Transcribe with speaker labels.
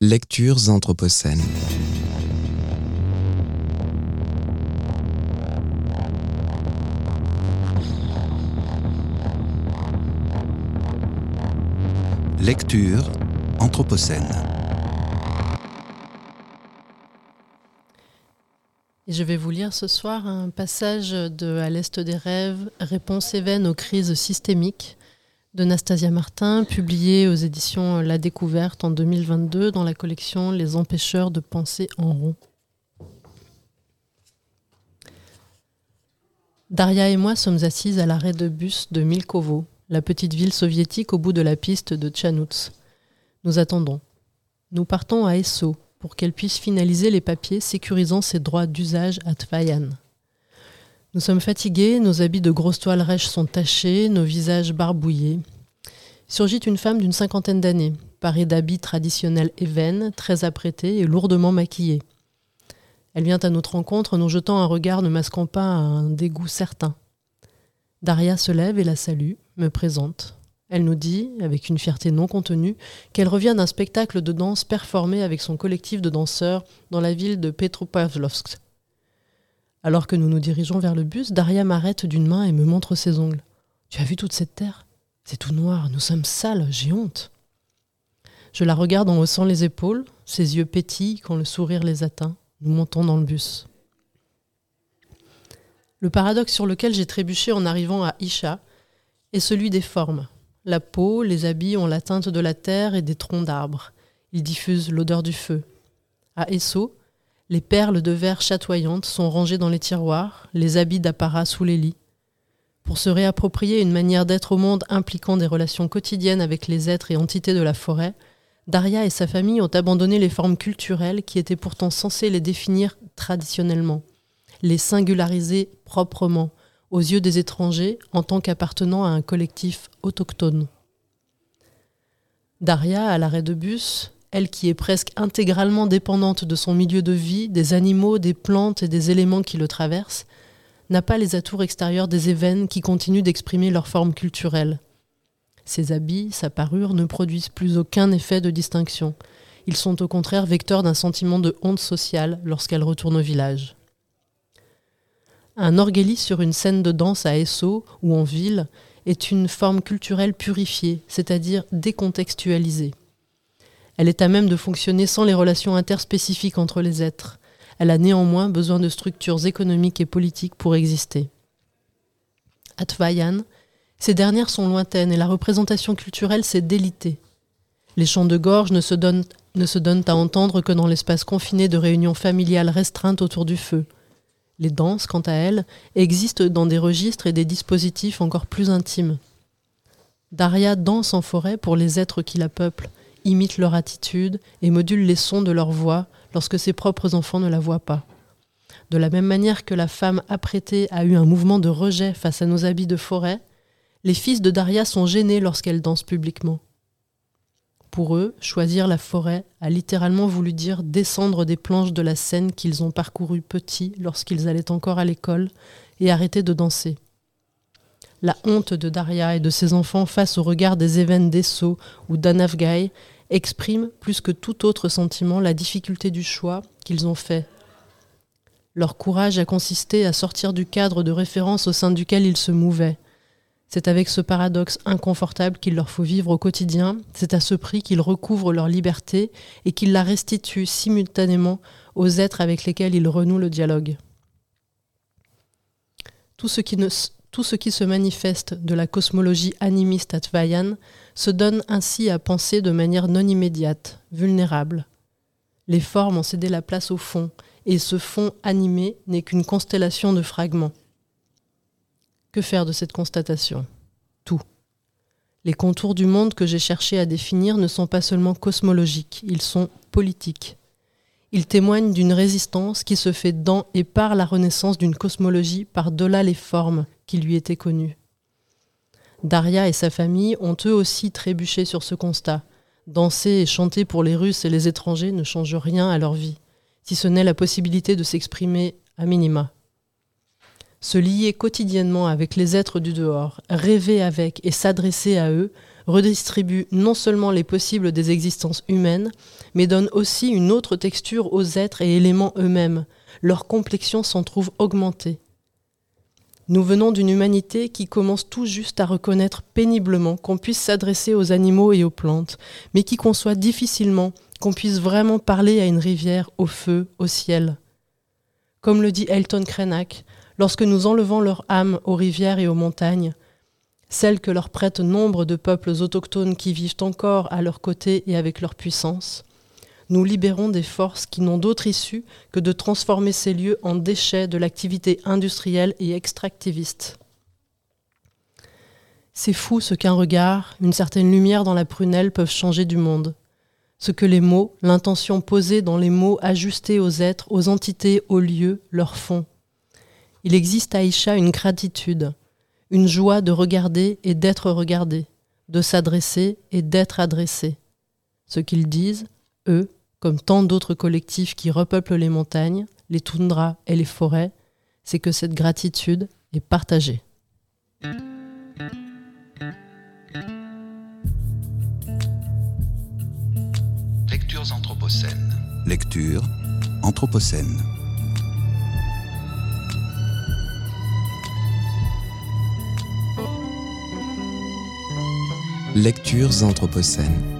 Speaker 1: Lectures anthropocènes. Lecture anthropocène.
Speaker 2: Je vais vous lire ce soir un passage de À l'Est des rêves, Réponse éveine aux crises systémiques de Nastasia Martin, publié aux éditions La Découverte en 2022 dans la collection Les empêcheurs de penser en rond. Daria et moi sommes assises à l'arrêt de bus de Milkovo, la petite ville soviétique au bout de la piste de Tchanouts. Nous attendons. Nous partons à Esso pour qu'elle puisse finaliser les papiers sécurisant ses droits d'usage à Tvayan. Nous sommes fatigués, nos habits de grosse toile rêche sont tachés, nos visages barbouillés. Surgit une femme d'une cinquantaine d'années, parée d'habits traditionnels évennes, très apprêtée et lourdement maquillée. Elle vient à notre rencontre, nous jetant un regard ne masquant pas un dégoût certain. Daria se lève et la salue, me présente. Elle nous dit, avec une fierté non contenue, qu'elle revient d'un spectacle de danse performé avec son collectif de danseurs dans la ville de Petropavlovsk. Alors que nous nous dirigeons vers le bus, Daria m'arrête d'une main et me montre ses ongles. Tu as vu toute cette terre? C'est tout noir, nous sommes sales, j'ai honte. Je la regarde en haussant les épaules, ses yeux pétillent quand le sourire les atteint. Nous montons dans le bus. Le paradoxe sur lequel j'ai trébuché en arrivant à Isha est celui des formes. La peau, les habits ont la teinte de la terre et des troncs d'arbres. Ils diffusent l'odeur du feu. À Esso, les perles de verre chatoyantes sont rangées dans les tiroirs, les habits d'apparat sous les lits. Pour se réapproprier une manière d'être au monde impliquant des relations quotidiennes avec les êtres et entités de la forêt, Daria et sa famille ont abandonné les formes culturelles qui étaient pourtant censées les définir traditionnellement, les singulariser proprement, aux yeux des étrangers en tant qu'appartenant à un collectif autochtone. Daria, à l'arrêt de bus, elle qui est presque intégralement dépendante de son milieu de vie, des animaux, des plantes et des éléments qui le traversent, n'a pas les atours extérieurs des événements qui continuent d'exprimer leur forme culturelle. Ses habits, sa parure ne produisent plus aucun effet de distinction. Ils sont au contraire vecteurs d'un sentiment de honte sociale lorsqu'elle retourne au village. Un orguélis sur une scène de danse à Esso ou en ville est une forme culturelle purifiée, c'est-à-dire décontextualisée. Elle est à même de fonctionner sans les relations interspécifiques entre les êtres. Elle a néanmoins besoin de structures économiques et politiques pour exister. À Tvayan, ces dernières sont lointaines et la représentation culturelle s'est délitée. Les chants de gorge ne se, donnent, ne se donnent à entendre que dans l'espace confiné de réunions familiales restreintes autour du feu. Les danses, quant à elles, existent dans des registres et des dispositifs encore plus intimes. Daria danse en forêt pour les êtres qui la peuplent, imite leur attitude et module les sons de leur voix lorsque ses propres enfants ne la voient pas. De la même manière que la femme apprêtée a eu un mouvement de rejet face à nos habits de forêt, les fils de Daria sont gênés lorsqu'elle danse publiquement. Pour eux, choisir la forêt a littéralement voulu dire descendre des planches de la scène qu'ils ont parcourues petits lorsqu'ils allaient encore à l'école et arrêter de danser. La honte de Daria et de ses enfants face au regard des événements d'Esso ou d'Anavgai exprime plus que tout autre sentiment la difficulté du choix qu'ils ont fait. Leur courage a consisté à sortir du cadre de référence au sein duquel ils se mouvaient. C'est avec ce paradoxe inconfortable qu'il leur faut vivre au quotidien, c'est à ce prix qu'ils recouvrent leur liberté et qu'ils la restituent simultanément aux êtres avec lesquels ils renouent le dialogue. Tout ce qui ne, tout ce qui se manifeste de la cosmologie animiste à Tvayan se donne ainsi à penser de manière non immédiate, vulnérable. Les formes ont cédé la place au fond, et ce fond animé n'est qu'une constellation de fragments. Que faire de cette constatation? Tout. Les contours du monde que j'ai cherché à définir ne sont pas seulement cosmologiques, ils sont politiques. Ils témoignent d'une résistance qui se fait dans et par la renaissance d'une cosmologie par-delà les formes qui lui étaient connues. Daria et sa famille ont eux aussi trébuché sur ce constat. Danser et chanter pour les Russes et les étrangers ne change rien à leur vie, si ce n'est la possibilité de s'exprimer à minima. Se lier quotidiennement avec les êtres du dehors, rêver avec et s'adresser à eux redistribue non seulement les possibles des existences humaines, mais donne aussi une autre texture aux êtres et éléments eux-mêmes. Leur complexion s'en trouve augmentée. Nous venons d'une humanité qui commence tout juste à reconnaître péniblement qu'on puisse s'adresser aux animaux et aux plantes, mais qui conçoit difficilement qu'on puisse vraiment parler à une rivière, au feu, au ciel. Comme le dit Elton Krenak, lorsque nous enlevons leur âme aux rivières et aux montagnes, celles que leur prêtent nombre de peuples autochtones qui vivent encore à leur côté et avec leur puissance, nous libérons des forces qui n'ont d'autre issue que de transformer ces lieux en déchets de l'activité industrielle et extractiviste. C'est fou ce qu'un regard, une certaine lumière dans la prunelle peuvent changer du monde. Ce que les mots, l'intention posée dans les mots ajustés aux êtres, aux entités, aux lieux, leur font. Il existe à Aïcha une gratitude, une joie de regarder et d'être regardé, de s'adresser et d'être adressé. Ce qu'ils disent, eux, comme tant d'autres collectifs qui repeuplent les montagnes, les toundras et les forêts, c'est que cette gratitude est partagée.
Speaker 1: Lectures anthropocènes. Lecture anthropocène. Lectures anthropocènes.